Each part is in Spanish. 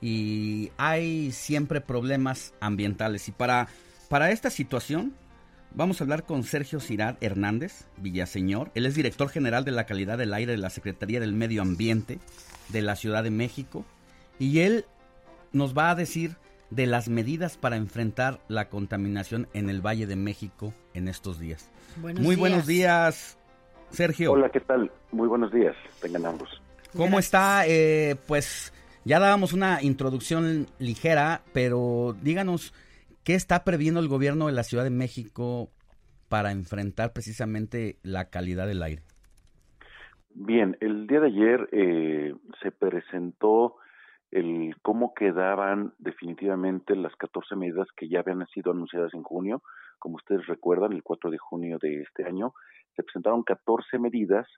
y hay siempre problemas ambientales. Y para, para esta situación vamos a hablar con Sergio Cirat Hernández Villaseñor. Él es director general de la calidad del aire de la Secretaría del Medio Ambiente de la Ciudad de México. Y él nos va a decir de las medidas para enfrentar la contaminación en el Valle de México en estos días. Muy buenos días, Sergio. Hola, ¿qué tal? Muy buenos días, tengan ambos. ¿Cómo está? Eh, pues ya dábamos una introducción ligera, pero díganos, ¿qué está previendo el gobierno de la Ciudad de México para enfrentar precisamente la calidad del aire? Bien, el día de ayer eh, se presentó el cómo quedaban definitivamente las 14 medidas que ya habían sido anunciadas en junio. Como ustedes recuerdan, el 4 de junio de este año se presentaron 14 medidas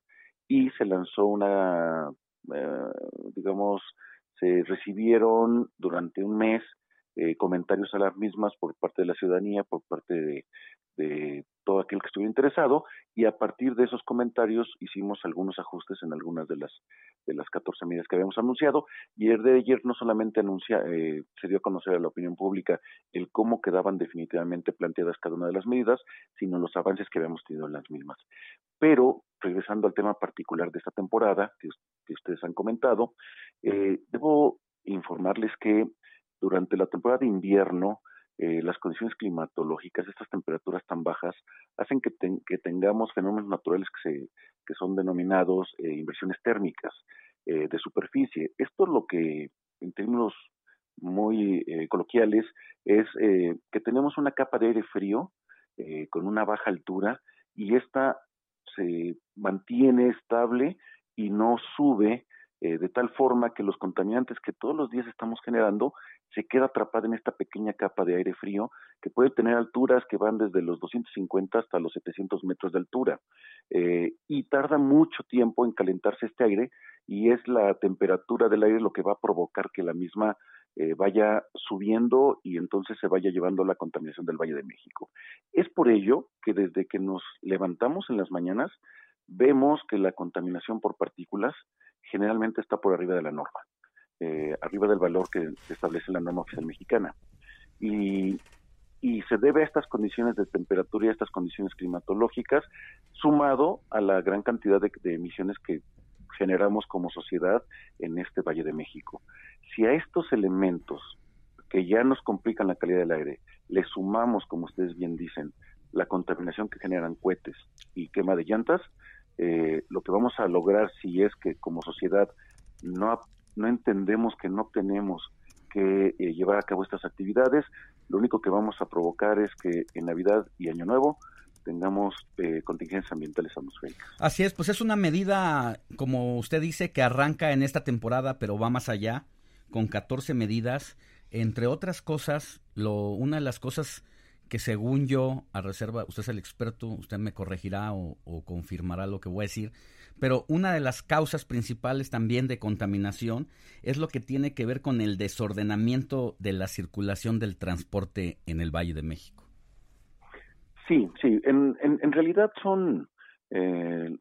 y se lanzó una, eh, digamos, se recibieron durante un mes eh, comentarios a las mismas por parte de la ciudadanía, por parte de, todo aquel que estuviera interesado y a partir de esos comentarios hicimos algunos ajustes en algunas de las de las 14 medidas que habíamos anunciado y el de ayer no solamente anuncia eh, se dio a conocer a la opinión pública el cómo quedaban definitivamente planteadas cada una de las medidas sino los avances que habíamos tenido en las mismas. Pero regresando al tema particular de esta temporada que ustedes han comentado eh, debo informarles que durante la temporada de invierno, eh, las condiciones climatológicas, estas temperaturas tan bajas, hacen que, que tengamos fenómenos naturales que, se, que son denominados eh, inversiones térmicas eh, de superficie. Esto es lo que, en términos muy coloquiales, es que tenemos una capa de aire frío con una baja altura y esta se mantiene estable y no sube eh, de tal forma que los contaminantes que todos los días estamos generando se queda atrapada en esta pequeña capa de aire frío que puede tener alturas que van desde los 250 hasta los 700 metros de altura eh, y tarda mucho tiempo en calentarse este aire y es la temperatura del aire lo que va a provocar que la misma eh, vaya subiendo y entonces se vaya llevando la contaminación del Valle de México. Es por ello que desde que nos levantamos en las mañanas vemos que la contaminación por partículas generalmente está por arriba de la norma, eh, arriba del valor que establece la norma oficial mexicana. Y, y se debe a estas condiciones de temperatura y a estas condiciones climatológicas, sumado a la gran cantidad de, emisiones que generamos como sociedad en este Valle de México. Si a estos elementos que ya nos complican la calidad del aire, le sumamos, como ustedes bien dicen, la contaminación que generan cohetes y quema de llantas, eh, lo que vamos a lograr si es que como sociedad no, no entendemos que no tenemos que eh, llevar a cabo estas actividades, lo único que vamos a provocar es que en Navidad y Año Nuevo tengamos eh, contingencias ambientales atmosféricas. Así es, pues es una medida, como usted dice, que arranca en esta temporada, pero va más allá, con 14 medidas. Entre otras cosas, lo, una de las cosas que según yo, a reserva, usted es el experto, usted me corregirá o, confirmará lo que voy a decir, pero una de las causas principales también de contaminación es lo que tiene que ver con el desordenamiento de la circulación del transporte en el Valle de México. Sí, sí, en, realidad son, eh,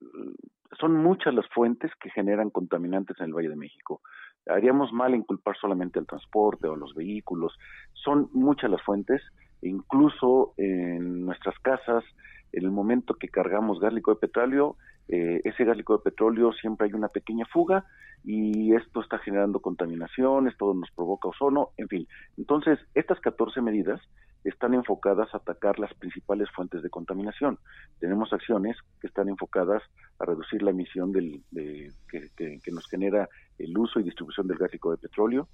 son muchas las fuentes que generan contaminantes en el Valle de México. Haríamos mal en culpar solamente al transporte o a los vehículos. Son muchas las fuentes incluso en nuestras casas, en el momento que cargamos gas de petróleo, eh, ese gas de petróleo siempre hay una pequeña fuga y esto está generando contaminación, esto nos provoca ozono, en fin. Entonces, estas 14 medidas están enfocadas a atacar las principales fuentes de contaminación. Tenemos acciones que están enfocadas a reducir la emisión del, de, que, que, nos genera el uso y distribución del gas de petróleo.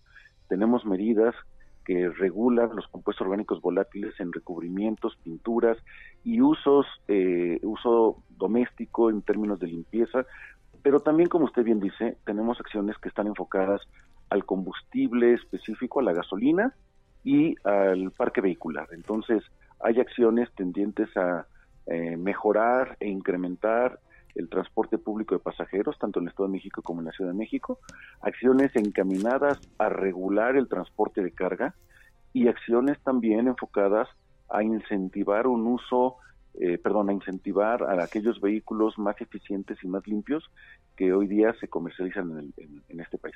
Tenemos medidas que regula los compuestos orgánicos volátiles en recubrimientos, pinturas y usos, eh, uso doméstico en términos de limpieza, pero también, como usted bien dice, tenemos acciones que están enfocadas al combustible específico, a la gasolina y al parque vehicular. Entonces, hay acciones tendientes a eh, mejorar e incrementar el transporte público de pasajeros, tanto en el Estado de México como en la Ciudad de México, acciones encaminadas a regular el transporte de carga y acciones también enfocadas a incentivar un uso, eh, perdón, a incentivar a aquellos vehículos más eficientes y más limpios que hoy día se comercializan en, este país.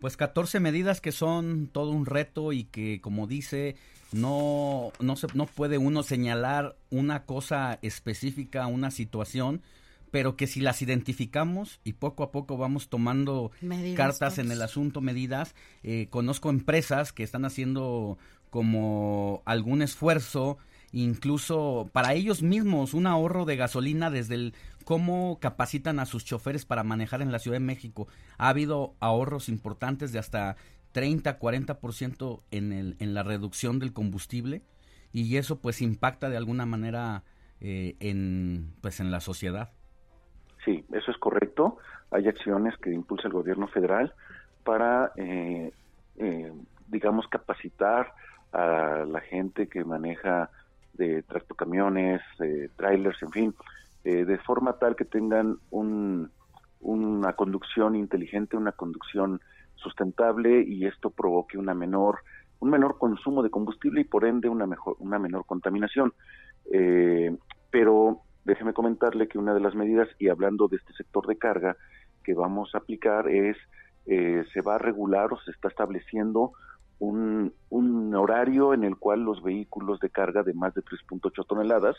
Pues 14 medidas que son todo un reto y que, como dice, no, no, se, no puede uno señalar una cosa específica, una situación, pero que si las identificamos y poco a poco vamos tomando cartas en el asunto, medidas, eh, conozco empresas que están haciendo como algún esfuerzo, incluso para ellos mismos, un ahorro de gasolina desde el cómo capacitan a sus choferes para manejar en la Ciudad de México. Ha habido ahorros importantes de hasta 30, 40% en, el, en la reducción del combustible y eso pues impacta de alguna manera eh, en, pues, en la sociedad. Sí, eso es correcto. Hay acciones que impulsa el gobierno federal para, eh, eh, digamos, capacitar a la gente que maneja de tractocamiones, eh, trailers, en fin, eh, de forma tal que tengan un, una conducción inteligente, una conducción sustentable y esto provoque una menor un menor consumo de combustible y por ende una mejor una menor contaminación eh, pero déjeme comentarle que una de las medidas y hablando de este sector de carga que vamos a aplicar es eh, se va a regular o se está estableciendo un, un, horario en el cual los vehículos de carga de más de 3.8 toneladas,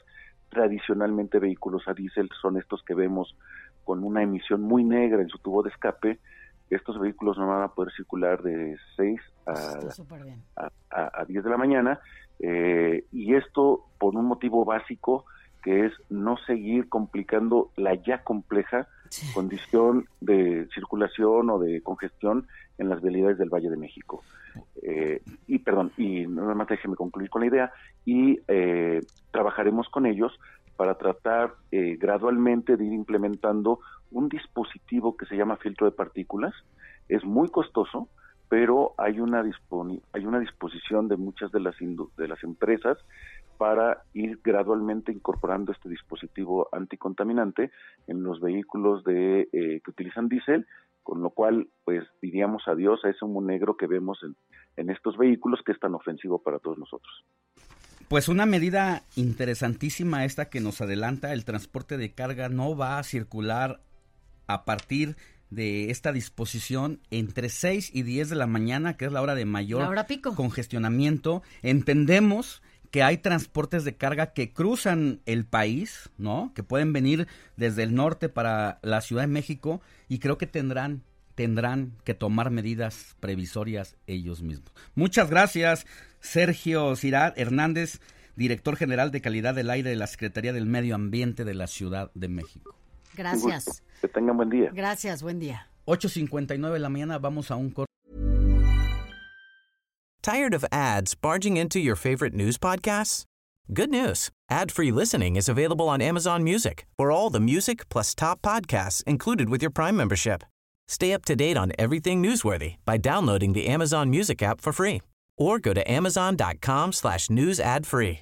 tradicionalmente vehículos a diésel, son estos que vemos con una emisión muy negra en su tubo de escape, estos vehículos no van a poder circular de 6 a, a, 10 de la mañana, eh, y esto por un motivo básico, que es no seguir complicando la ya compleja condición de circulación o de congestión en las vialidades del Valle de México. Eh, y perdón, y nada más déjeme concluir con la idea, y eh, trabajaremos con ellos para tratar eh, gradualmente de ir implementando un dispositivo que se llama filtro de partículas. Es muy costoso, pero hay una, hay una disposición de muchas de las, de las empresas para ir gradualmente incorporando este dispositivo anticontaminante en los vehículos de, eh, que utilizan diésel, con lo cual pues diríamos adiós a ese humo negro que vemos en, en estos vehículos que es tan ofensivo para todos nosotros. Pues una medida interesantísima esta que nos adelanta, el transporte de carga no va a circular a partir esta disposición entre 6 y 10 de la mañana, que es la hora de mayor congestionamiento. Entendemos que hay transportes de carga que cruzan el país, ¿no? Que pueden venir desde el norte para la Ciudad de México y creo que tendrán tendrán que tomar medidas previsorias ellos mismos. Muchas gracias, Sergio Cirat Hernández, director general de calidad del aire de la Secretaría del Medio Ambiente de la Ciudad de México. Gracias. Que tengan buen día. Gracias, buen día. 8.59 de la mañana, vamos a un corte. Tired of ads barging into your favorite news podcasts? Good news. Ad-free listening is available on Amazon Music for all the music plus top podcasts included with your Prime membership. Stay up to date on everything newsworthy by downloading the Amazon Music app for free or go to amazon.com slash news ad free.